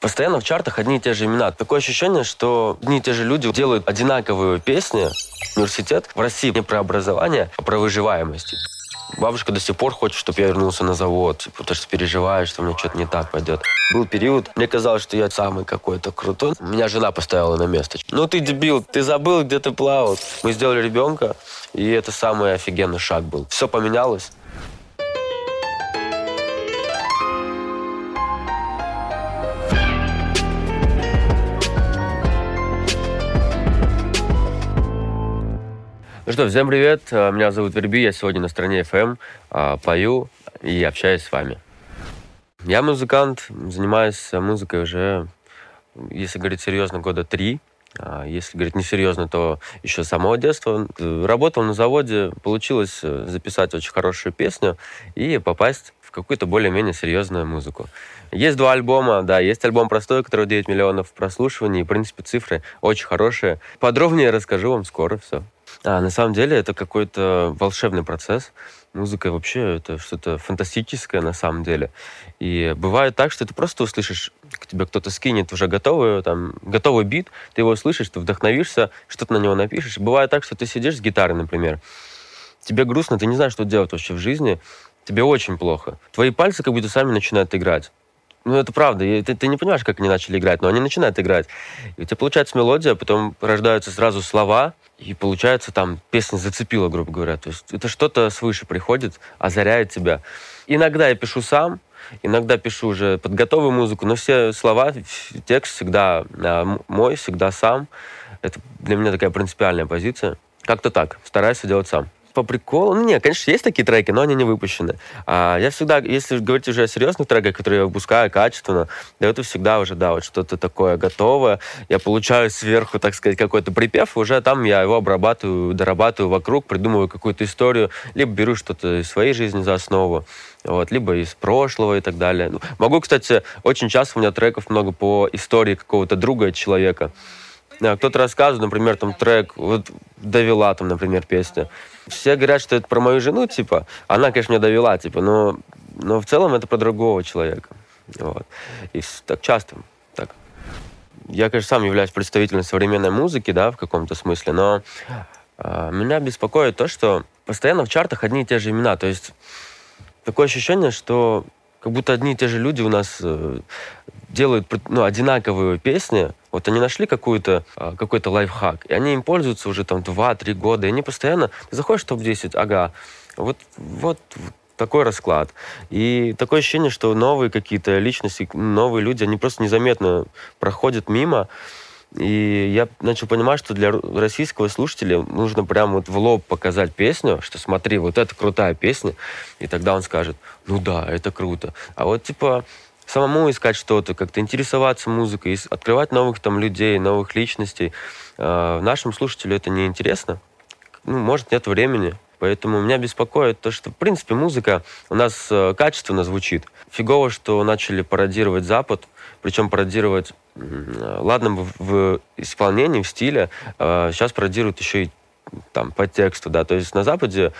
Постоянно в чартах одни и те же имена. Такое ощущение, что одни и те же люди делают одинаковые песни. Университет в России не про образование, а про выживаемость. Бабушка до сих пор хочет, чтобы я вернулся на завод, типа, потому что переживает, что мне что-то не так пойдет. Был период, мне казалось, что я самый какой-то крутой. Меня жена поставила на место. Ну ты дебил, ты забыл, где ты плавал. Мы сделали ребенка, и это самый офигенный шаг был. Все поменялось. Ну что, всем привет. А, меня зовут Верби, я сегодня на стране FM, а, пою и общаюсь с вами. Я музыкант, занимаюсь музыкой уже, если говорить серьезно, года три. А, если говорить несерьезно, то еще с самого детства. Работал на заводе, получилось э, записать очень хорошую песню и попасть в какую-то более-менее серьезную музыку. Есть два альбома, да, есть альбом простой, который 9 миллионов прослушиваний, и, в принципе, цифры очень хорошие. Подробнее расскажу вам скоро, все. А, на самом деле это какой-то волшебный процесс. Музыка вообще это что-то фантастическое на самом деле. И бывает так, что ты просто услышишь, к тебе кто-то скинет уже готовый, там, готовый бит, ты его слышишь, ты вдохновишься, что-то на него напишешь. Бывает так, что ты сидишь с гитарой, например, тебе грустно, ты не знаешь, что делать вообще в жизни, тебе очень плохо. Твои пальцы как будто сами начинают играть. Ну, это правда. И ты, ты не понимаешь, как они начали играть, но они начинают играть. И у тебя получается мелодия, потом рождаются сразу слова, и получается там песня зацепила, грубо говоря. То есть это что-то свыше приходит, озаряет тебя. Иногда я пишу сам, иногда пишу уже под готовую музыку, но все слова, текст всегда а, мой, всегда сам. Это для меня такая принципиальная позиция. Как-то так. Стараюсь делать сам по приколу. Ну, нет, конечно, есть такие треки, но они не выпущены. А я всегда, если говорить уже о серьезных треках, которые я выпускаю качественно, да это всегда уже, да, вот что-то такое готовое. Я получаю сверху, так сказать, какой-то припев, уже там я его обрабатываю, дорабатываю вокруг, придумываю какую-то историю, либо беру что-то из своей жизни за основу, вот, либо из прошлого и так далее. Ну, могу, кстати, очень часто у меня треков много по истории какого-то друга человека. Кто-то рассказывает, например, там трек, вот довела там, например, песня. Все говорят, что это про мою жену, типа. Она, конечно, меня довела, типа, но, но в целом это про другого человека. Вот. И так часто так. Я, конечно, сам являюсь представителем современной музыки, да, в каком-то смысле, но э, меня беспокоит то, что постоянно в чартах одни и те же имена. То есть такое ощущение, что как будто одни и те же люди у нас э, делают ну, одинаковые песни. Вот они нашли какую-то, э, какой-то лайфхак, и они им пользуются уже там 2-3 года, и они постоянно... Ты заходишь в топ-10, ага, вот, вот такой расклад. И такое ощущение, что новые какие-то личности, новые люди, они просто незаметно проходят мимо, и я начал понимать, что для российского слушателя нужно прямо вот в лоб показать песню, что смотри, вот это крутая песня, и тогда он скажет, ну да, это круто. А вот типа самому искать что-то, как-то интересоваться музыкой, открывать новых там людей, новых личностей. Э, нашим слушателю это не интересно. Ну, может, нет времени. Поэтому меня беспокоит то, что, в принципе, музыка у нас э, качественно звучит. Фигово, что начали пародировать Запад, причем пародировать ладно, в, исполнении, в стиле, э, сейчас пародируют еще и там по тексту, да, то есть на Западе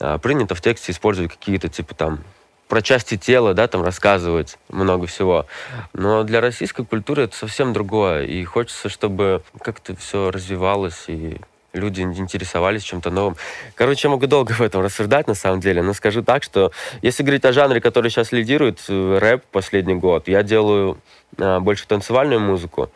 э, принято в тексте использовать какие-то типа там про части тела, да, там рассказывать много всего. Но для российской культуры это совсем другое. И хочется, чтобы как-то все развивалось и люди интересовались чем-то новым. Короче, я могу долго в этом рассуждать, на самом деле, но скажу так, что если говорить о жанре, который сейчас лидирует, э, рэп последний год, я делаю а, больше танцевальную музыку,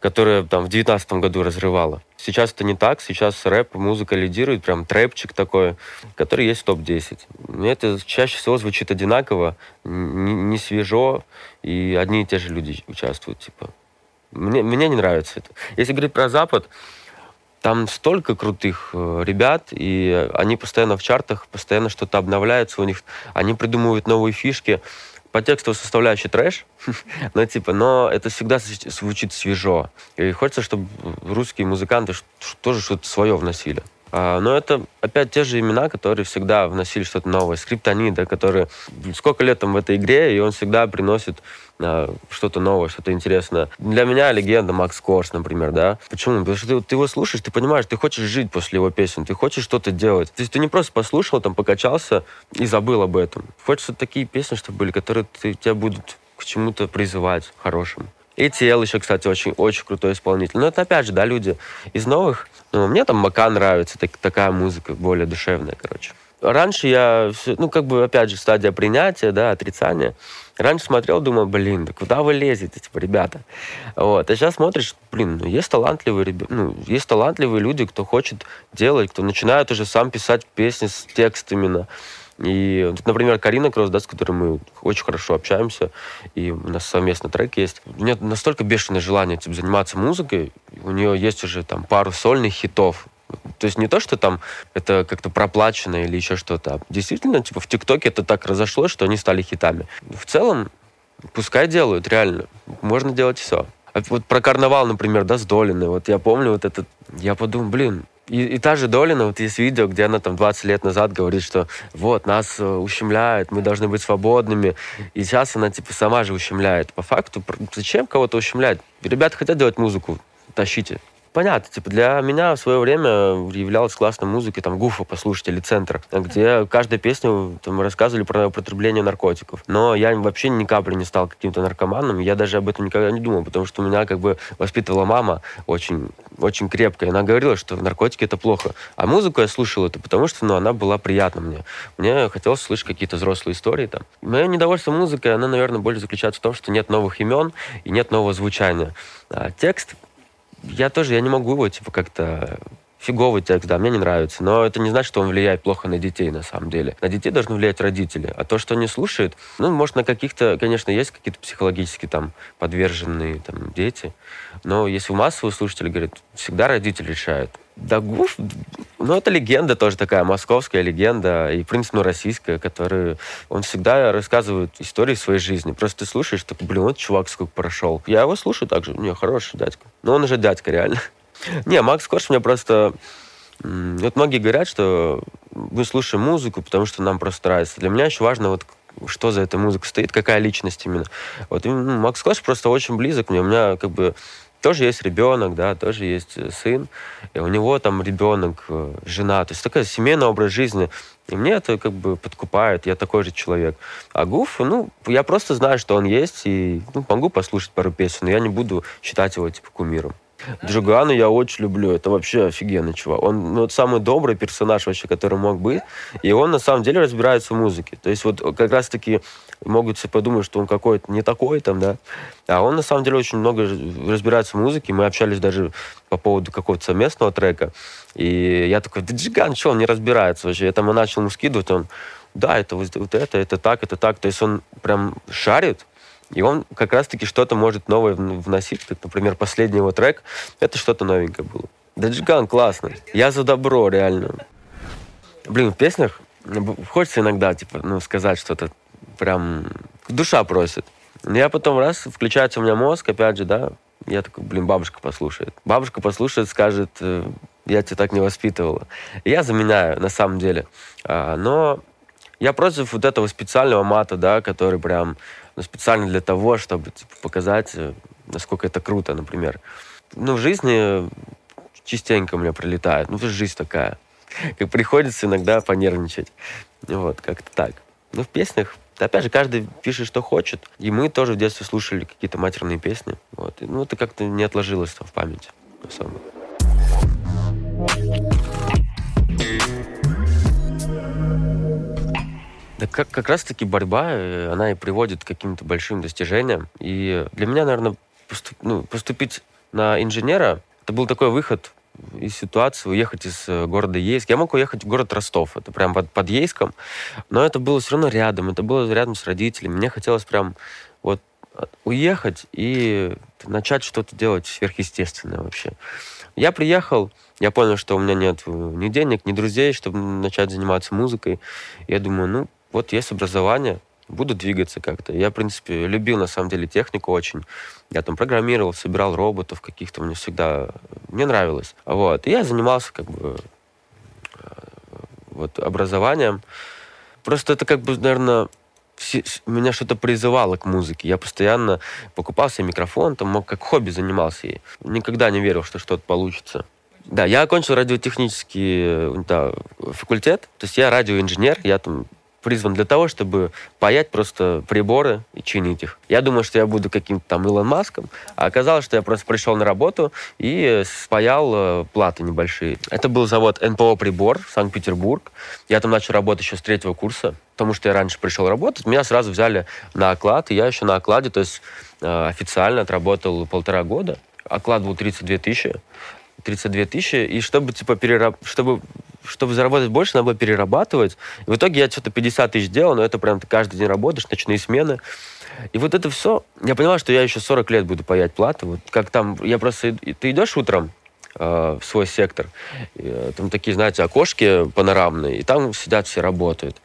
которая там в девятнадцатом году разрывала. Сейчас это не так, сейчас рэп, музыка лидирует, прям трэпчик такой, который есть в топ-10. Мне это чаще всего звучит одинаково, не свежо, и одни и те же люди участвуют, типа. Мне, мне не нравится это. Если говорить про Запад, там столько крутых э, ребят, и они постоянно в чартах, постоянно что-то обновляется у них, они придумывают новые фишки. По текстовой составляющей трэш, но типа, но это всегда звучит свежо. И хочется, чтобы русские музыканты тоже что-то свое вносили. А, но это опять те же имена, которые всегда вносили что-то новое. Скриптонит, да, который сколько лет там в этой игре, и он всегда приносит а, что-то новое, что-то интересное. Для меня легенда Макс Корс, например, да. Почему? Потому что ты, ты его слушаешь, ты понимаешь, ты хочешь жить после его песен, ты хочешь что-то делать. То есть ты не просто послушал, там, покачался и забыл об этом. Хочется такие песни, чтобы были, которые ты, тебя будут к чему-то призывать хорошему. И Тел еще, кстати, очень, очень крутой исполнитель. Но это опять же, да, люди из новых. Ну, мне там Мака нравится, так, такая музыка более душевная, короче. Раньше я, ну, как бы, опять же, стадия принятия, да, отрицания. Раньше смотрел, думал, блин, да куда вы лезете, типа, ребята? Вот. А сейчас смотришь, блин, ну, есть талантливые ребята, ну, есть талантливые люди, кто хочет делать, кто начинает уже сам писать песни с текстами, именно. И, например, Карина Кросс, да, с которой мы очень хорошо общаемся, и у нас совместно трек есть. У нее настолько бешеное желание типа, заниматься музыкой, у нее есть уже там пару сольных хитов, то есть не то, что там это как-то проплачено или еще что-то. Действительно, типа в ТикТоке это так разошлось, что они стали хитами. В целом, пускай делают, реально. Можно делать все. А вот про карнавал, например, да, с Долиной. Вот я помню вот этот... Я подумал, блин, и, и та же Долина, вот есть видео, где она там 20 лет назад говорит, что вот, нас э, ущемляют, мы должны быть свободными. И сейчас она типа сама же ущемляет. По факту, зачем кого-то ущемлять? Ребята хотят делать музыку, тащите понятно, типа для меня в свое время являлась классной музыкой, там, Гуфа послушать или Центр, где каждая песня там рассказывали про употребление наркотиков. Но я вообще ни капли не стал каким-то наркоманом, я даже об этом никогда не думал, потому что меня как бы воспитывала мама очень, очень крепко, и она говорила, что наркотики это плохо. А музыку я слушал это потому, что ну, она была приятна мне. Мне хотелось слышать какие-то взрослые истории там. Мое недовольство музыкой, оно, наверное, больше заключается в том, что нет новых имен и нет нового звучания. А текст я тоже, я не могу его, типа, как-то фиговый текст, да, мне не нравится. Но это не значит, что он влияет плохо на детей, на самом деле. На детей должны влиять родители. А то, что они слушают, ну, может, на каких-то, конечно, есть какие-то психологически там подверженные там дети. Но если массовые слушатели говорят, всегда родители решают. Да, Гуф, ну, это легенда тоже такая, московская легенда, и, в принципе, ну, российская, которая... Он всегда рассказывает истории своей жизни. Просто ты слушаешь, такой, блин, вот чувак сколько прошел. Я его слушаю также, не, хороший дядька. Но он уже дядька, реально. Не, Макс Корж мне просто... Вот многие говорят, что мы слушаем музыку, потому что нам просто нравится. Для меня еще важно, вот что за этой музыкой стоит, какая личность именно. Вот ну, Макс Корж просто очень близок мне. У меня как бы тоже есть ребенок, да, тоже есть э, сын, и у него там ребенок, э, жена, то есть такой семейный образ жизни. И мне это как бы подкупает, я такой же человек. А Гуф, ну, я просто знаю, что он есть, и ну, могу послушать пару песен, но я не буду считать его, типа, кумиром. Джугану я очень люблю. Это вообще офигенный чувак. Он ну, вот самый добрый персонаж вообще, который мог быть. И он на самом деле разбирается в музыке. То есть вот как раз-таки могут себе подумать, что он какой-то не такой там, да. А он на самом деле очень много разбирается в музыке. Мы общались даже по поводу какого-то совместного трека. И я такой, да Джиган, что, он не разбирается вообще. Я там начал ему скидывать, он, да, это вот это, это так, это так. То есть он прям шарит и он как раз-таки что-то может новое вносить. Как, например, последний его трек, это что-то новенькое было. Даджиган классно. Я за добро, реально. Блин, в песнях хочется иногда, типа, ну, сказать что-то прям... Душа просит. Я потом раз, включается у меня мозг, опять же, да, я такой, блин, бабушка послушает. Бабушка послушает, скажет, э, я тебя так не воспитывала. Я заменяю, на самом деле. А, но я против вот этого специального мата, да, который прям ну, специально для того, чтобы типа, показать, э, насколько это круто, например. Ну, в жизни частенько у меня прилетает. Ну, жизнь такая. Как приходится иногда понервничать. Вот, как-то так. Ну, в песнях опять же, каждый пишет, что хочет. И мы тоже в детстве слушали какие-то матерные песни. Вот. И, ну, это как-то не отложилось в памяти особо. Да как, как раз-таки борьба, э, она и приводит к каким-то большим достижениям. И для меня, наверное, поступ, ну, поступить на инженера, это был такой выход из ситуации, уехать из э, города Ейск. Я мог уехать в город Ростов, это прям под, под Ейском, но это было все равно рядом, это было рядом с родителями. Мне хотелось прям вот уехать и начать что-то делать сверхъестественное вообще. Я приехал, я понял, что у меня нет э, ни денег, ни друзей, чтобы начать заниматься музыкой. Я думаю, ну, вот есть образование, буду двигаться как-то. Я, в принципе, любил, на самом деле, технику очень. Я там программировал, собирал роботов каких-то, мне всегда... Мне нравилось. Вот. И я занимался, как бы, э, вот, образованием. Просто это, как бы, наверное, меня что-то призывало к музыке. Я постоянно покупал себе микрофон, там как хобби занимался ей. Никогда не верил, что что-то получится. Да, я окончил радиотехнический да, факультет, то есть я радиоинженер, я там призван для того, чтобы паять просто приборы и чинить их. Я думал, что я буду каким-то там Илон Маском, а оказалось, что я просто пришел на работу и спаял э, платы небольшие. Это был завод НПО «Прибор», Санкт-Петербург. Я там начал работать еще с третьего курса, потому что я раньше пришел работать. Меня сразу взяли на оклад, и я еще на окладе, то есть э, официально отработал полтора года. Оклад был 32 тысячи. 32 тысячи, и чтобы, типа, перераб... чтобы, чтобы заработать больше, надо было перерабатывать. И в итоге я что-то 50 тысяч делал, но это прям ты каждый день работаешь, ночные смены. И вот это все, я понимаю, что я еще 40 лет буду паять платы. Вот как там, я просто, ты идешь утром, э, в свой сектор. И, там такие, знаете, окошки панорамные, и там сидят все работают.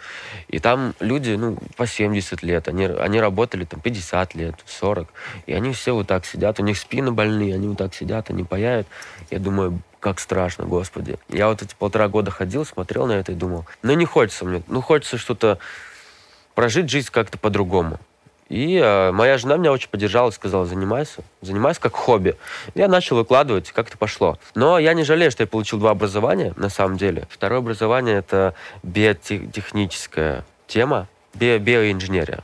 И там люди, ну, по 70 лет, они, они работали там 50 лет, 40, и они все вот так сидят, у них спины больные, они вот так сидят, они паяют. Я думаю, как страшно, господи. Я вот эти полтора года ходил, смотрел на это и думал, ну не хочется мне, ну хочется что-то прожить жизнь как-то по-другому. И э, моя жена меня очень поддержала, сказала, занимайся, занимайся как хобби. Я начал выкладывать, как это пошло. Но я не жалею, что я получил два образования, на самом деле. Второе образование — это биотехническая тема, би биоинженерия.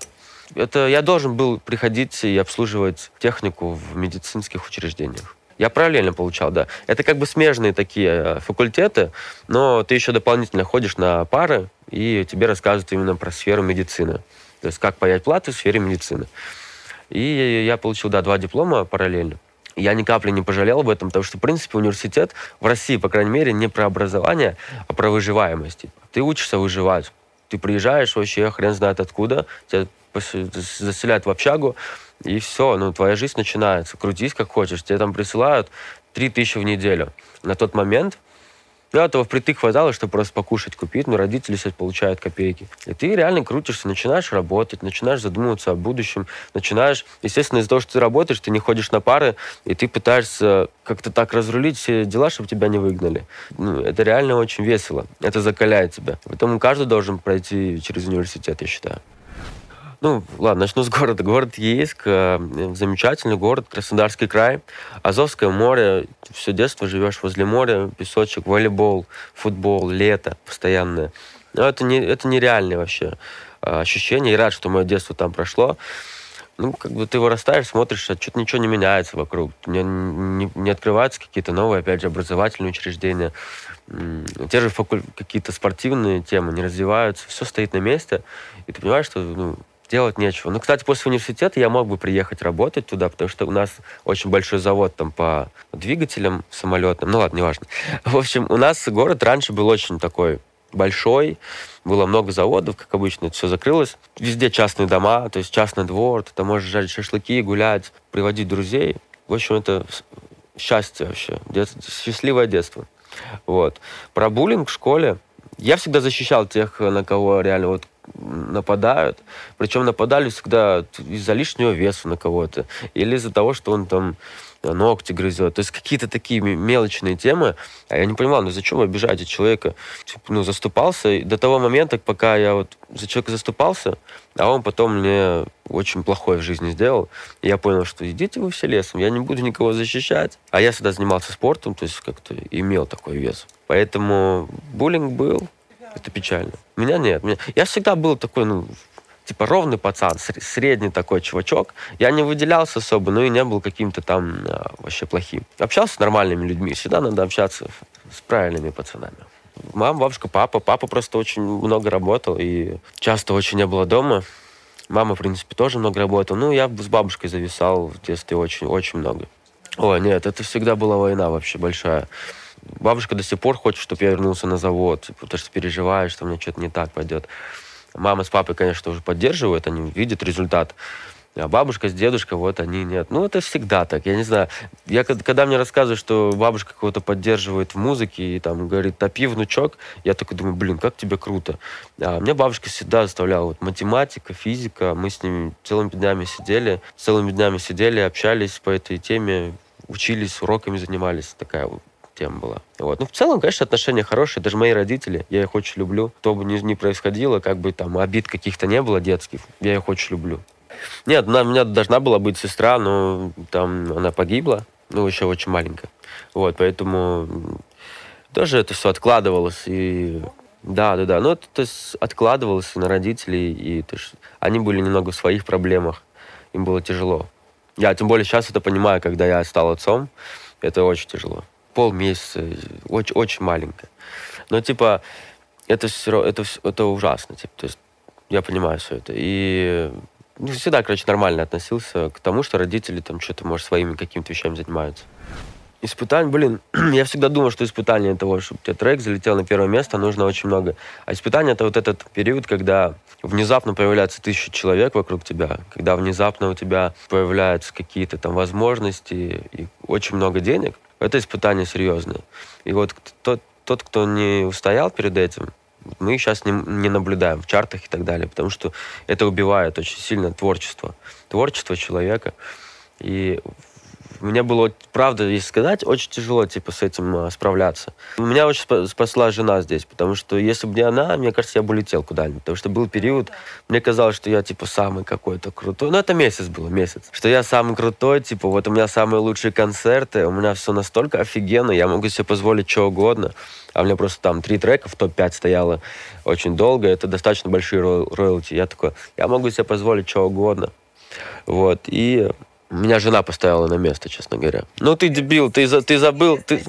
Это я должен был приходить и обслуживать технику в медицинских учреждениях. Я параллельно получал, да. Это как бы смежные такие э, факультеты, но ты еще дополнительно ходишь на пары, и тебе рассказывают именно про сферу медицины. То есть как паять платы в сфере медицины. И я получил, да, два диплома параллельно. Я ни капли не пожалел об этом, потому что, в принципе, университет в России, по крайней мере, не про образование, а про выживаемость. Ты учишься выживать. Ты приезжаешь вообще, хрен знает откуда, тебя заселяют в общагу, и все, ну, твоя жизнь начинается. Крутись как хочешь. Тебе там присылают 3000 в неделю. На тот момент ну, этого впритык хватало, чтобы просто покушать купить, но родители сейчас получают копейки. И ты реально крутишься, начинаешь работать, начинаешь задумываться о будущем, начинаешь, естественно, из-за того, что ты работаешь, ты не ходишь на пары, и ты пытаешься как-то так разрулить все дела, чтобы тебя не выгнали. Ну, это реально очень весело, это закаляет тебя. Поэтому каждый должен пройти через университет, я считаю. Ну, ладно, начну с города. Город Ейск, э, замечательный город, Краснодарский край, Азовское море, все детство живешь возле моря, песочек, волейбол, футбол, лето постоянное. Но это, не, это нереальное вообще э, ощущение, и рад, что мое детство там прошло. Ну, как бы ты вырастаешь, смотришь, а что-то ничего не меняется вокруг. Не, не, не открываются какие-то новые, опять же, образовательные учреждения. Те же факуль... какие-то спортивные темы не развиваются. Все стоит на месте. И ты понимаешь, что ну, делать нечего. Ну, кстати, после университета я мог бы приехать работать туда, потому что у нас очень большой завод там по двигателям самолетным. Ну ладно, неважно. В общем, у нас город раньше был очень такой большой, было много заводов, как обычно, это все закрылось. Везде частные дома, то есть частный двор, ты там можешь жарить шашлыки, гулять, приводить друзей. В общем, это счастье вообще, детство, счастливое детство. Вот. Про буллинг в школе. Я всегда защищал тех, на кого реально вот нападают. Причем нападали всегда из-за лишнего веса на кого-то. Или из-за того, что он там э, ногти грызет. То есть какие-то такие мелочные темы. А я не понимал, ну зачем вы обижаете человека? Типа, ну, заступался до того момента, пока я вот за человека заступался, а он потом мне очень плохое в жизни сделал. И я понял, что идите вы все лесом, я не буду никого защищать. А я всегда занимался спортом, то есть как-то имел такой вес. Поэтому буллинг был, это печально. Меня нет. Меня... Я всегда был такой, ну, типа ровный пацан, средний такой чувачок. Я не выделялся особо, но и не был каким-то там а, вообще плохим. Общался с нормальными людьми. Всегда надо общаться с правильными пацанами. Мама, бабушка, папа. Папа просто очень много работал и часто очень не было дома. Мама, в принципе, тоже много работала. Ну, я с бабушкой зависал в детстве очень-очень много. Ой, нет, это всегда была война вообще большая. Бабушка до сих пор хочет, чтобы я вернулся на завод, типа, потому что переживает, что мне что-то не так пойдет. Мама с папой, конечно, уже поддерживают, они видят результат. А бабушка с дедушкой, вот они нет. Ну, это всегда так. Я не знаю. Я, когда мне рассказывают, что бабушка кого-то поддерживает в музыке и там говорит, топи, внучок, я такой думаю, блин, как тебе круто. А мне бабушка всегда заставляла вот математика, физика. Мы с ними целыми днями сидели, целыми днями сидели, общались по этой теме, учились, уроками занимались. Такая тема была. Вот. Ну, в целом, конечно, отношения хорошие. Даже мои родители, я их очень люблю. Кто бы ни, ни происходило, как бы там обид каких-то не было детских, я их очень люблю. Нет, у меня должна была быть сестра, но там она погибла, ну, еще очень маленькая. Вот, поэтому тоже это все откладывалось. И Да, да, да. Ну, то есть откладывался на родителей, и то есть, они были немного в своих проблемах, им было тяжело. Я тем более сейчас это понимаю, когда я стал отцом, это очень тяжело. Полмесяца, очень, очень маленько. Но, типа, это все это, это ужасно. Типа, то есть я понимаю все это. И ну, всегда, короче, нормально относился к тому, что родители там что-то, может, своими какими-то вещами занимаются. Испытаний, блин, я всегда думал, что испытание того, чтобы у тебя трек залетел на первое место, нужно очень много. А испытание это вот этот период, когда внезапно появляется тысяча человек вокруг тебя, когда внезапно у тебя появляются какие-то там возможности и очень много денег. Это испытание серьезное. И вот тот, тот, кто не устоял перед этим, мы сейчас не, не наблюдаем в чартах и так далее, потому что это убивает очень сильно творчество. Творчество человека. И мне было, правда, если сказать, очень тяжело, типа, с этим а, справляться. Меня очень спасла жена здесь, потому что если бы не она, мне кажется, я бы улетел куда-нибудь. Потому что был период, мне казалось, что я, типа, самый какой-то крутой. Ну, это месяц был, месяц. Что я самый крутой, типа, вот у меня самые лучшие концерты, у меня все настолько офигенно, я могу себе позволить что угодно. А у меня просто там три трека в топ-5 стояло очень долго, это достаточно большие роялти. Я такой, я могу себе позволить что угодно. Вот, и меня жена поставила на место, честно говоря. Ну ты дебил, ты, ты забыл, ты,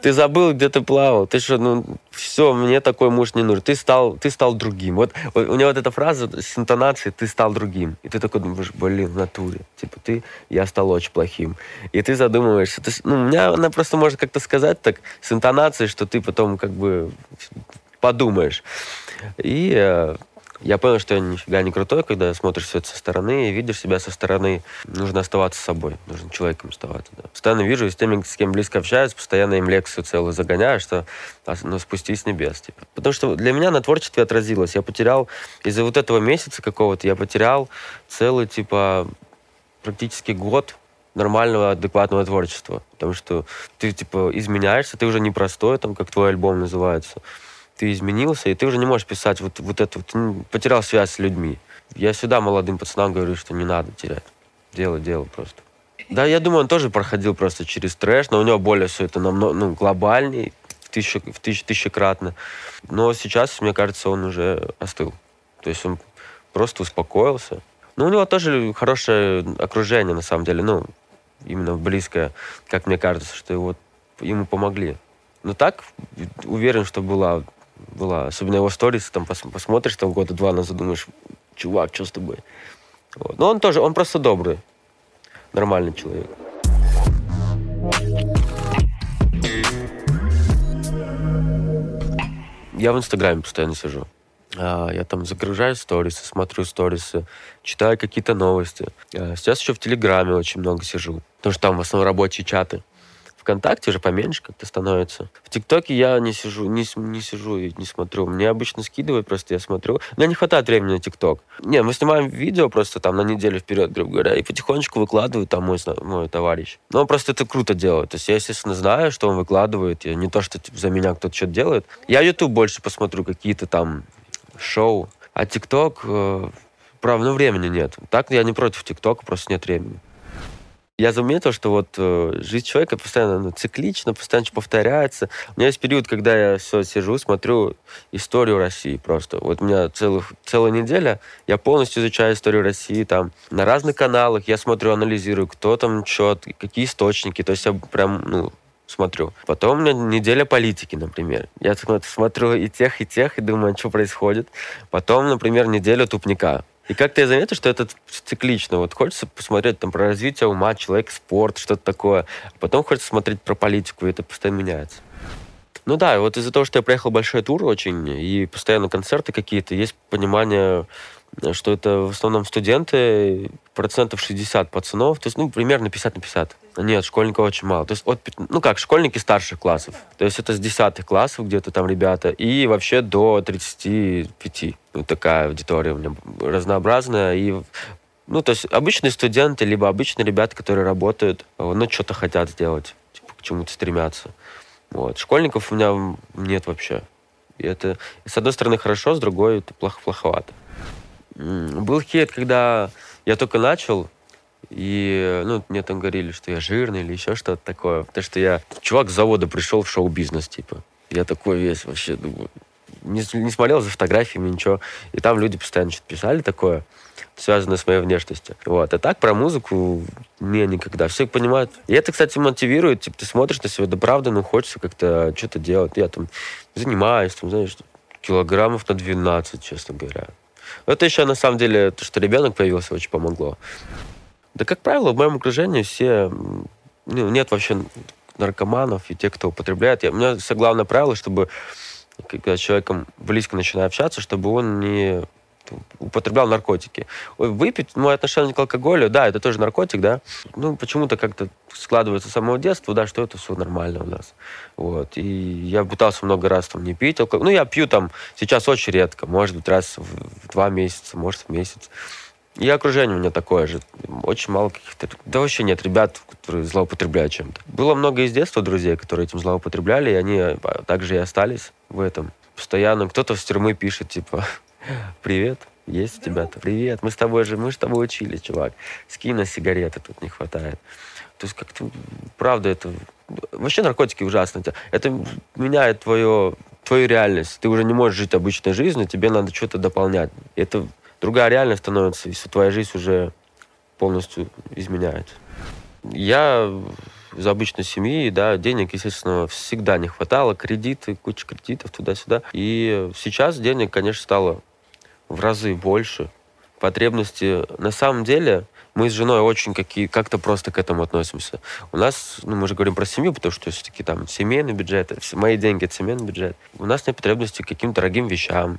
ты забыл, где ты плавал. Ты что, ну все, мне такой муж не нужен. Ты стал, ты стал другим. Вот, у него вот эта фраза с интонацией «ты стал другим». И ты такой думаешь, блин, в натуре. Типа ты, я стал очень плохим. И ты задумываешься. Ты, ну, у меня она просто может как-то сказать так с интонацией, что ты потом как бы подумаешь. И э, я понял, что я нифига не крутой, когда смотришь все это со стороны и видишь себя со стороны. Нужно оставаться собой, нужно человеком оставаться. Да. Постоянно вижу, с теми, с кем близко общаюсь, постоянно им лекцию целую загоняю, что ну, спустись с небес. Типа. Потому что для меня на творчестве отразилось. Я потерял, из-за вот этого месяца какого-то, я потерял целый, типа, практически год нормального, адекватного творчества. Потому что ты, типа, изменяешься, ты уже не простой, там, как твой альбом называется ты изменился, и ты уже не можешь писать вот, вот это, вот, потерял связь с людьми. Я всегда молодым пацанам говорю, что не надо терять. Дело, дело просто. Да, я думаю, он тоже проходил просто через трэш, но у него более все это намного, ну, глобальней, в тысячу, в тысячу, тысячекратно. Но сейчас, мне кажется, он уже остыл. То есть он просто успокоился. Ну, у него тоже хорошее окружение, на самом деле, ну, именно близкое, как мне кажется, что его, ему помогли. Но так, уверен, что была была. Особенно его сторис, там пос, посмотришь там года два назад, думаешь, чувак, что с тобой? Вот. Но он тоже, он просто добрый, нормальный человек. Я в Инстаграме постоянно сижу. А, я там загружаю сторисы, смотрю сторисы, читаю какие-то новости. А, сейчас еще в Телеграме очень много сижу, потому что там в основном рабочие чаты. ВКонтакте уже поменьше как-то становится. В ТикТоке я не сижу, не, не сижу и не смотрю. Мне обычно скидывают, просто я смотрю. Мне не хватает времени на ТикТок. Не, мы снимаем видео просто там на неделю вперед, грубо говоря, и потихонечку выкладывают там мой, мой товарищ. Но он просто это круто делает. То есть я, естественно, знаю, что он выкладывает. И не то, что типа, за меня кто-то что-то делает. Я YouTube больше посмотрю, какие-то там шоу. А ТикТок, э, правда, ну, времени нет. Так я не против ТикТока, просто нет времени. Я заметил, что вот э, жизнь человека постоянно ну, циклична, постоянно повторяется. У меня есть период, когда я все сижу, смотрю историю России просто. Вот у меня целых, целая неделя, я полностью изучаю историю России там на разных каналах, я смотрю, анализирую, кто там что, какие источники, то есть я прям, ну, смотрю. Потом у меня неделя политики, например. Я смотрю и тех, и тех, и думаю, что происходит. Потом, например, неделя тупника. И как-то я заметил, что это циклично. Вот хочется посмотреть там про развитие ума, человек, спорт, что-то такое. А потом хочется смотреть про политику, и это постоянно меняется. Ну да, вот из-за того, что я проехал большой тур очень, и постоянно концерты какие-то, есть понимание что это в основном студенты, процентов 60 пацанов, то есть, ну, примерно 50 на 50. Нет, школьников очень мало. То есть, от, ну как, школьники старших классов. То есть, это с 10 классов где-то там ребята, и вообще до 35. Ну, такая аудитория у меня разнообразная, и ну, то есть обычные студенты, либо обычные ребята, которые работают, ну, что-то хотят сделать, типа, к чему-то стремятся. Вот. Школьников у меня нет вообще. И это, с одной стороны, хорошо, с другой, это плохо, плоховато. Был хейт, когда я только начал, и, ну, мне там говорили, что я жирный или еще что-то такое. Потому что я, чувак с завода пришел в шоу-бизнес, типа. Я такой весь вообще думаю, не, не смотрел за фотографиями, ничего. И там люди постоянно что-то писали такое, связанное с моей внешностью. Вот. А так про музыку мне никогда. Все понимают. И это, кстати, мотивирует. Типа, ты смотришь на себя, да правда, ну, хочется как-то что-то делать. Я там занимаюсь, там, знаешь, килограммов на 12, честно говоря. Это еще, на самом деле, то, что ребенок появился, очень помогло. Да, как правило, в моем окружении все... Ну, нет вообще наркоманов и тех, кто употребляет. Я, у меня все главное правило, чтобы когда с человеком близко начинаю общаться, чтобы он не употреблял наркотики. Выпить, мое отношение к алкоголю, да, это тоже наркотик, да. Ну, почему-то как-то складывается с самого детства, да, что это все нормально у нас. Вот. И я пытался много раз там не пить алкоголь. Ну, я пью там сейчас очень редко, может быть, раз в два месяца, может, в месяц. И окружение у меня такое же. Очень мало каких-то... Да вообще нет ребят, которые злоупотребляют чем-то. Было много из детства друзей, которые этим злоупотребляли, и они а, также и остались в этом. Постоянно кто-то в тюрьмы пишет, типа, привет, есть у тебя-то? Привет, мы с тобой же, мы с тобой учились, чувак. Скинь на сигареты, тут не хватает. То есть как-то, правда, это... Вообще наркотики ужасно. Это меняет твое, твою реальность. Ты уже не можешь жить обычной жизнью, тебе надо что-то дополнять. Это другая реальность становится, и твоя жизнь уже полностью изменяется. Я из обычной семьи, да, денег, естественно, всегда не хватало, кредиты, куча кредитов туда-сюда. И сейчас денег, конечно, стало в разы больше. Потребности, на самом деле, мы с женой очень какие, как-то просто к этому относимся. У нас, ну, мы же говорим про семью, потому что все-таки там семейный бюджет, мои деньги — это семейный бюджет. У нас нет потребности к каким-то дорогим вещам,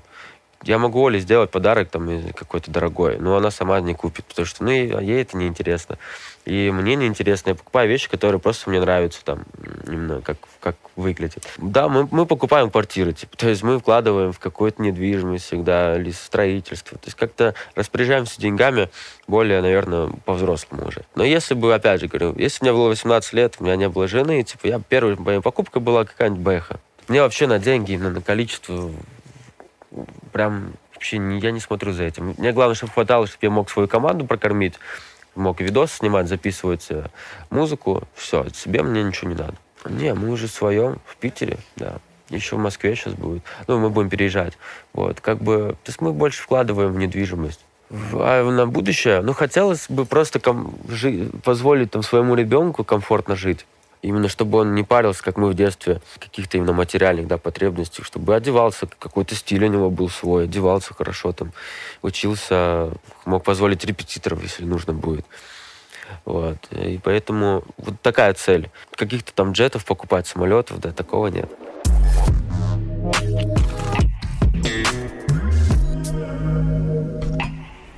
я могу Оле сделать подарок там какой-то дорогой, но она сама не купит, потому что ну, ей это не интересно. И мне не интересно. Я покупаю вещи, которые просто мне нравятся, там, именно как, как выглядят. Да, мы, мы покупаем квартиры, типа, то есть мы вкладываем в какую-то недвижимость всегда, или строительство. То есть как-то распоряжаемся деньгами более, наверное, по-взрослому уже. Но если бы, опять же говорю, если мне было 18 лет, у меня не было жены, типа, я первая моя покупка была какая-нибудь бэха. Мне вообще на деньги, на, на количество прям вообще не, я не смотрю за этим. Мне главное, чтобы хватало, чтобы я мог свою команду прокормить, мог видос снимать, записывать э, музыку. Все, себе мне ничего не надо. Не, мы уже в своем, в Питере, да. Еще в Москве сейчас будет. Ну, мы будем переезжать. Вот, как бы, то есть мы больше вкладываем в недвижимость. А на будущее, ну, хотелось бы просто ком- жи- позволить там своему ребенку комфортно жить. Именно чтобы он не парился, как мы в детстве, каких-то именно материальных да, потребностей, чтобы одевался, какой-то стиль у него был свой, одевался хорошо, там, учился, мог позволить репетиторов, если нужно будет. Вот. И поэтому вот такая цель. Каких-то там джетов покупать, самолетов, да, такого нет.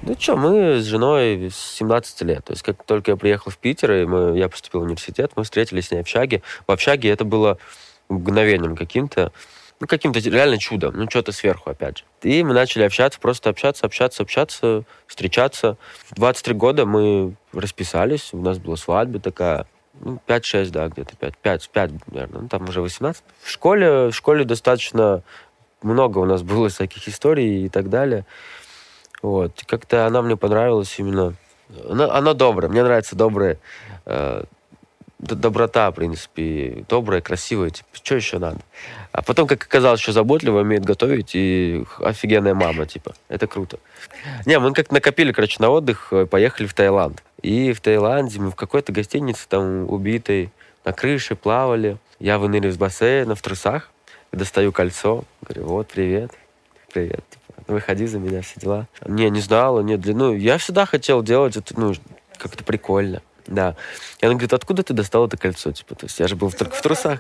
Ну что, мы с женой с 17 лет. То есть как только я приехал в Питер, и мы, я поступил в университет, мы встретились с ней в общаге. В общаге это было мгновением каким-то, ну, каким-то реально чудом, ну, что-то сверху, опять же. И мы начали общаться, просто общаться, общаться, общаться, встречаться. В 23 года мы расписались, у нас была свадьба такая, ну, 5-6, да, где-то 5, 5, 5, наверное, ну, там уже 18. В школе, в школе достаточно много у нас было всяких историй и так далее. Вот. Как-то она мне понравилась именно... Она, она добрая. Мне нравится добрая э, доброта, в принципе. Добрая, красивая. Типа, что еще надо? А потом, как оказалось, еще заботливо умеет готовить и офигенная мама, типа. Это круто. Не, мы как накопили, короче, на отдых, э, поехали в Таиланд. И в Таиланде мы в какой-то гостинице там убитой на крыше плавали. Я выныриваю из бассейна в трусах, достаю кольцо. Говорю, вот, привет. Привет выходи за меня, все дела. Не, не знала, нет, ну, я всегда хотел делать это, ну, как-то прикольно. Да. И она говорит, откуда ты достал это кольцо? Типа, то есть я же был только в трусах.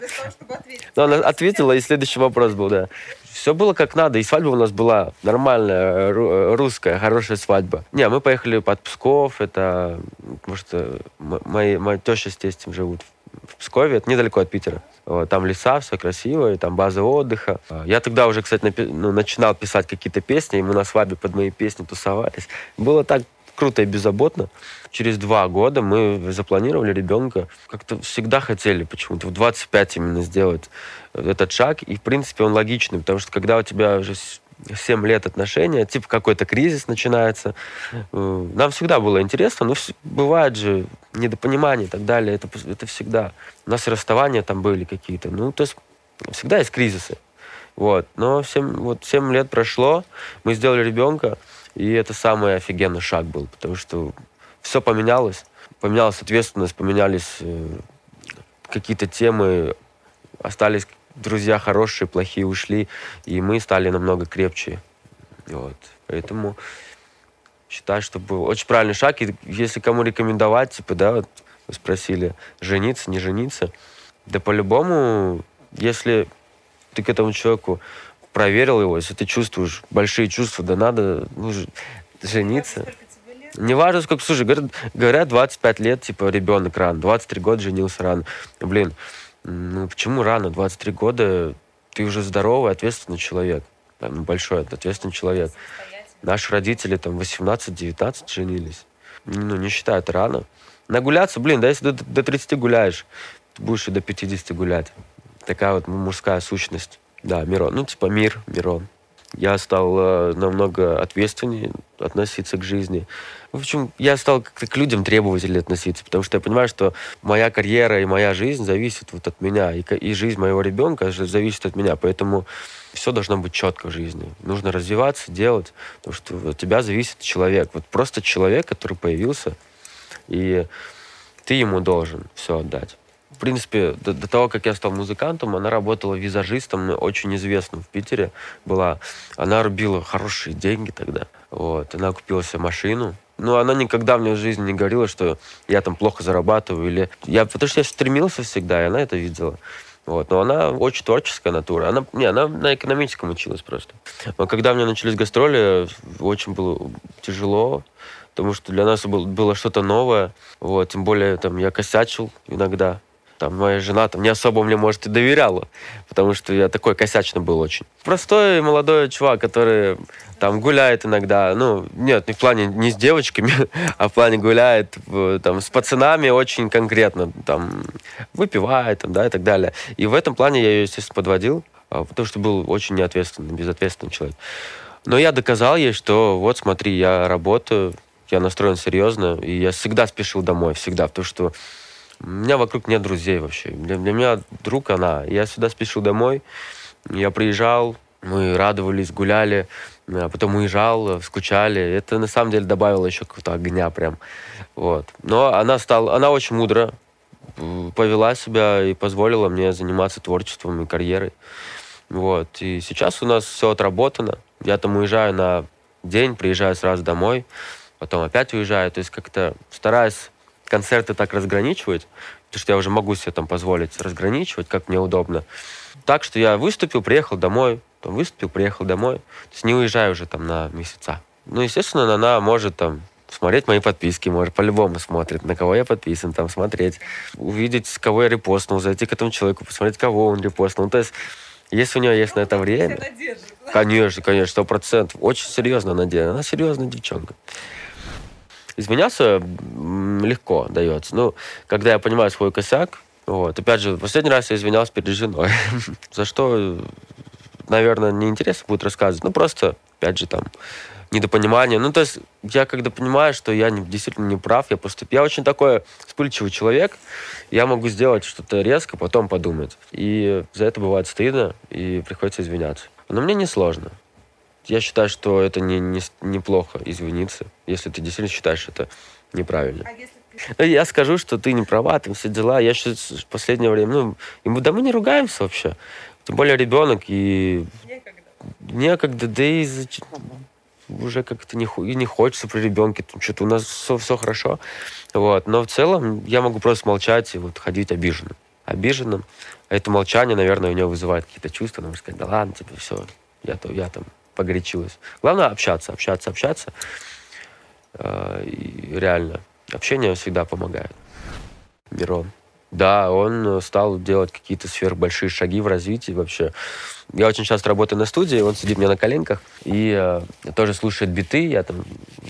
Но она ответила, и следующий вопрос был, да. Все было как надо, и свадьба у нас была нормальная, русская, хорошая свадьба. Не, мы поехали под Псков, это, потому что мои, моя теща с тестем живут в Пскове, это недалеко от Питера. Там леса, все красиво, и там база отдыха. Я тогда уже, кстати, напи- ну, начинал писать какие-то песни, и мы на свадьбе под мои песни тусовались. Было так круто и беззаботно. Через два года мы запланировали ребенка. Как-то всегда хотели почему-то в 25 именно сделать этот шаг. И, в принципе, он логичный, потому что когда у тебя уже 7 лет отношения, типа какой-то кризис начинается. Э, нам всегда было интересно, но бывает же недопонимание и так далее. Это, это всегда. У нас и расставания там были какие-то. Ну, то есть всегда есть кризисы. Вот. Но 7, вот 7 лет прошло, мы сделали ребенка, и это самый офигенный шаг был, потому что все поменялось. Поменялась ответственность, поменялись э, какие-то темы, остались друзья хорошие, плохие ушли, и мы стали намного крепче. Вот. Поэтому считаю, что был очень правильный шаг. И если кому рекомендовать, типа, да, вот вы спросили, жениться, не жениться, да по-любому, если ты к этому человеку проверил его, если ты чувствуешь большие чувства, да надо ну, жениться. Не важно, сколько, слушай, говорят, говорят 25 лет, типа, ребенок рано, 23 года женился рано. Блин, ну почему рано? 23 года ты уже здоровый, ответственный человек. Там, большой, ответственный человек. Наши родители там 18-19 женились. Ну, не считаю это рано. Нагуляться, блин, да если до, до 30 гуляешь, ты будешь и до 50 гулять. Такая вот мужская сущность. Да, Мирон. Ну, типа мир, Мирон. Я стал э, намного ответственнее относиться к жизни. В общем, я стал как-то к людям требовательнее относиться, потому что я понимаю, что моя карьера и моя жизнь зависит вот от меня, и, и жизнь моего ребенка зависит от меня, поэтому все должно быть четко в жизни. Нужно развиваться, делать, потому что от тебя зависит человек. Вот просто человек, который появился, и ты ему должен все отдать в принципе, до, до того, как я стал музыкантом, она работала визажистом, очень известным в Питере была. Она рубила хорошие деньги тогда. Вот. Она купила себе машину. Но она никогда мне в жизни не говорила, что я там плохо зарабатываю. Или... Я, потому что я стремился всегда, и она это видела. Вот. Но она очень творческая натура. Она, не, она на экономическом училась просто. Но когда у меня начались гастроли, очень было тяжело, потому что для нас было, было что-то новое. Вот. Тем более там, я косячил иногда там моя жена там не особо мне, может, и доверяла, потому что я такой косячный был очень. Простой молодой чувак, который там гуляет иногда, ну, нет, не в плане не с девочками, а в плане гуляет там с пацанами очень конкретно, там, выпивает, там, да, и так далее. И в этом плане я ее, естественно, подводил, а, потому что был очень неответственный, безответственный человек. Но я доказал ей, что вот смотри, я работаю, я настроен серьезно, и я всегда спешил домой, всегда, потому что у меня вокруг нет друзей вообще. Для, для меня друг она. Я сюда спешил домой. Я приезжал, мы радовались, гуляли, а потом уезжал, скучали. Это на самом деле добавило еще какого-то огня прям. Вот. Но она стала, она очень мудро повела себя и позволила мне заниматься творчеством и карьерой. Вот. И сейчас у нас все отработано. Я там уезжаю на день, приезжаю сразу домой, потом опять уезжаю. То есть как-то стараюсь концерты так разграничивать, потому что я уже могу себе там позволить разграничивать, как мне удобно. Так что я выступил, приехал домой, там выступил, приехал домой. То есть не уезжаю уже там на месяца. Ну, естественно, она может там смотреть мои подписки, может, по-любому смотрит, на кого я подписан, там, смотреть, увидеть, кого я репостнул, зайти к этому человеку, посмотреть, кого он репостнул. Ну, то есть, если у нее есть на это время... Конечно, конечно, сто процентов. Очень серьезно она делает. Она серьезная девчонка. Изменяться легко дается. Ну, когда я понимаю свой косяк, вот. Опять же, последний раз я извинялся перед женой. За что, наверное, неинтересно будет рассказывать. Ну, просто, опять же, там, недопонимание. Ну, то есть, я когда понимаю, что я не, действительно не прав, я просто... Я очень такой вспыльчивый человек. Я могу сделать что-то резко, потом подумать. И за это бывает стыдно, и приходится извиняться. Но мне не сложно я считаю, что это не, не, неплохо извиниться, если ты действительно считаешь это неправильно. А если ну, я скажу, что ты не права, там все дела. Я сейчас в последнее время, ну, ему, да мы не ругаемся вообще. Тем более ребенок и... Некогда. Некогда, да и уже как-то не, не хочется при ребенке, там что-то у нас все, все хорошо. Вот. Но в целом я могу просто молчать и вот ходить обиженным. Обиженным. А это молчание, наверное, у него вызывает какие-то чувства. Она может сказать, да ладно, типа, все, я, то, я там погорячилась. Главное общаться, общаться, общаться. Э, и реально, общение всегда помогает. Мирон. Да, он стал делать какие-то сверхбольшие шаги в развитии вообще. Я очень часто работаю на студии, он сидит мне на коленках и э, тоже слушает биты, я там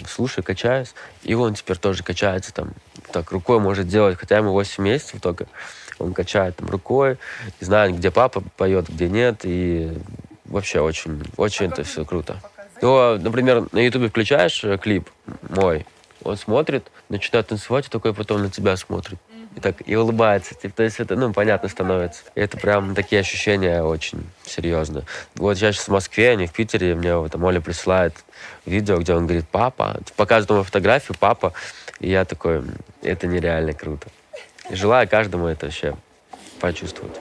слушаю, качаюсь. И он теперь тоже качается там, так рукой может делать, хотя ему 8 месяцев только. Он качает там рукой, знает, где папа поет, где нет, и вообще очень, очень а это все круто. То, например, на Ютубе включаешь э, клип мой, он смотрит, начинает танцевать, и такой потом на тебя смотрит. и так и улыбается. Типа, то есть это, ну, понятно становится. И это прям такие ощущения очень серьезные. Вот я сейчас в Москве, а не в Питере, мне вот, там Оля присылает видео, где он говорит, папа, показывает ему фотографию, папа, и я такой, это нереально круто. И желаю каждому это вообще почувствовать.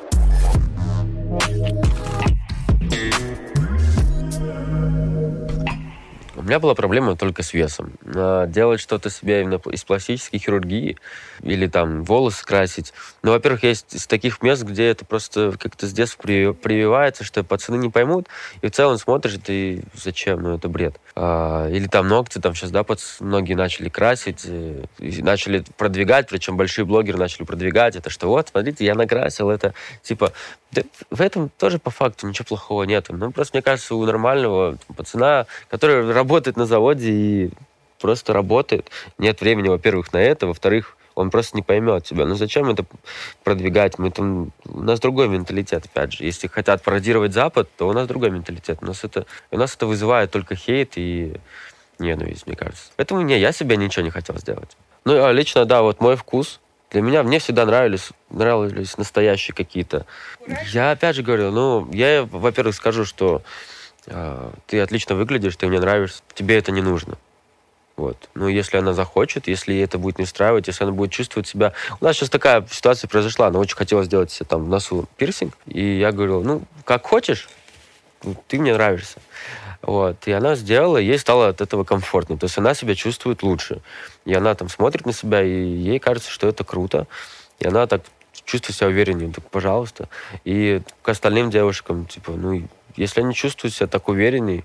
Меня была проблема только с весом. А делать что-то себе именно из пластической хирургии или там волосы красить. Ну, во-первых, есть из таких мест, где это просто как-то с детства прививается, что пацаны не поймут, и в целом смотришь, и зачем, ну, это бред. А, или там ногти, там сейчас, да, пац... многие начали красить, э, начали продвигать, причем большие блогеры начали продвигать это, что вот, смотрите, я накрасил это, типа, да, в этом тоже по факту ничего плохого нет. Ну, просто, мне кажется, у нормального пацана, который работает на заводе и просто работает, нет времени, во-первых, на это, во-вторых, он просто не поймет тебя. Ну зачем это продвигать? Мы там... У нас другой менталитет, опять же. Если хотят пародировать Запад, то у нас другой менталитет. У нас это, у нас это вызывает только хейт и ненависть, мне кажется. Поэтому не, я себе ничего не хотел сделать. Ну, а лично, да, вот мой вкус, для меня, мне всегда нравились, нравились настоящие какие-то. Я опять же говорю, ну, я, во-первых, скажу, что э, ты отлично выглядишь, ты мне нравишься, тебе это не нужно. Вот. Ну, если она захочет, если ей это будет не устраивать, если она будет чувствовать себя... У нас сейчас такая ситуация произошла, она очень хотела сделать себе там в носу пирсинг, и я говорю, ну, как хочешь, ты мне нравишься. Вот. И она сделала, ей стало от этого комфортно. То есть она себя чувствует лучше. И она там смотрит на себя, и ей кажется, что это круто. И она так чувствует себя увереннее. Так, пожалуйста. И к остальным девушкам, типа, ну, если они чувствуют себя так уверенней,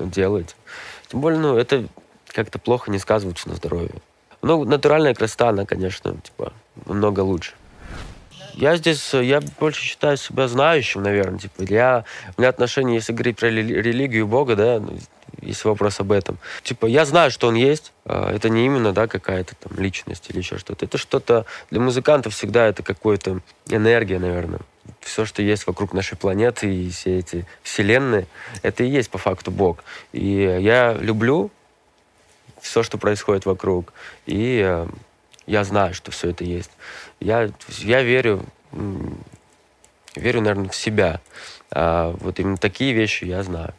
делайте. Тем более, ну, это как-то плохо не сказывается на здоровье. Ну, натуральная красота, она, конечно, типа, много лучше. Я здесь, я больше считаю себя знающим, наверное. Типа, я, у меня отношения, если говорить про религию Бога, да, ну, если вопрос об этом. Типа, я знаю, что он есть. А, это не именно, да, какая-то там личность или еще что-то. Это что-то для музыкантов всегда это какая-то энергия, наверное. Все, что есть вокруг нашей планеты и все эти вселенные, это и есть по факту Бог. И я люблю все, что происходит вокруг. И э, я знаю, что все это есть. Я, я верю, верю, наверное, в себя. А вот именно такие вещи я знаю.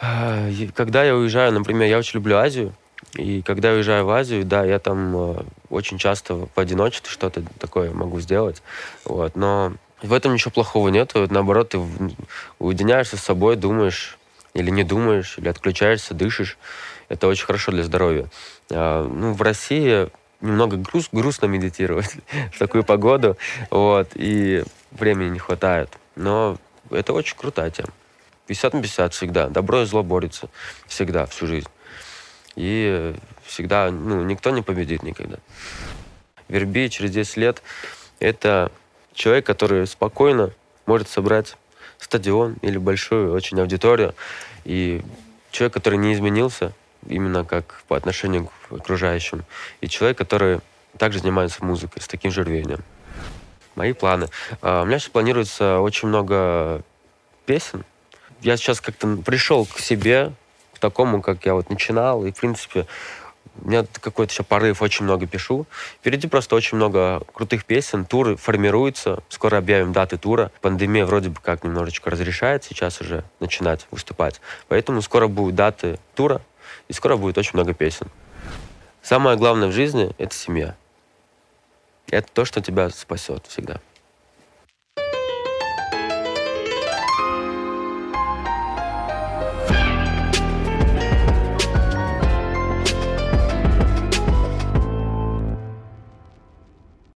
А, когда я уезжаю, например, я очень люблю Азию, и когда я уезжаю в Азию, да, я там э, очень часто в одиночестве что-то такое могу сделать. Вот, но в этом ничего плохого нет. Наоборот, ты уединяешься с собой, думаешь или не думаешь, или отключаешься, дышишь. Это очень хорошо для здоровья. А, ну, в России немного груз, грустно медитировать в такую погоду, вот, и времени не хватает. Но это очень крутая тема. 50 на 50 всегда. Добро и зло борются всегда, всю жизнь. И всегда, ну, никто не победит никогда. Верби через 10 лет — это человек, который спокойно может собрать стадион или большую очень аудиторию. И человек, который не изменился, именно как по отношению к окружающим. И человек, который также занимается музыкой с таким же рвением. Мои планы. А, у меня сейчас планируется очень много песен. Я сейчас как-то пришел к себе, к такому, как я вот начинал. И, в принципе, у меня какой-то еще порыв, очень много пишу. Впереди просто очень много крутых песен, туры формируются. Скоро объявим даты тура. Пандемия вроде бы как немножечко разрешает сейчас уже начинать выступать. Поэтому скоро будут даты тура. И скоро будет очень много песен. Самое главное в жизни — это семья. Это то, что тебя спасет всегда.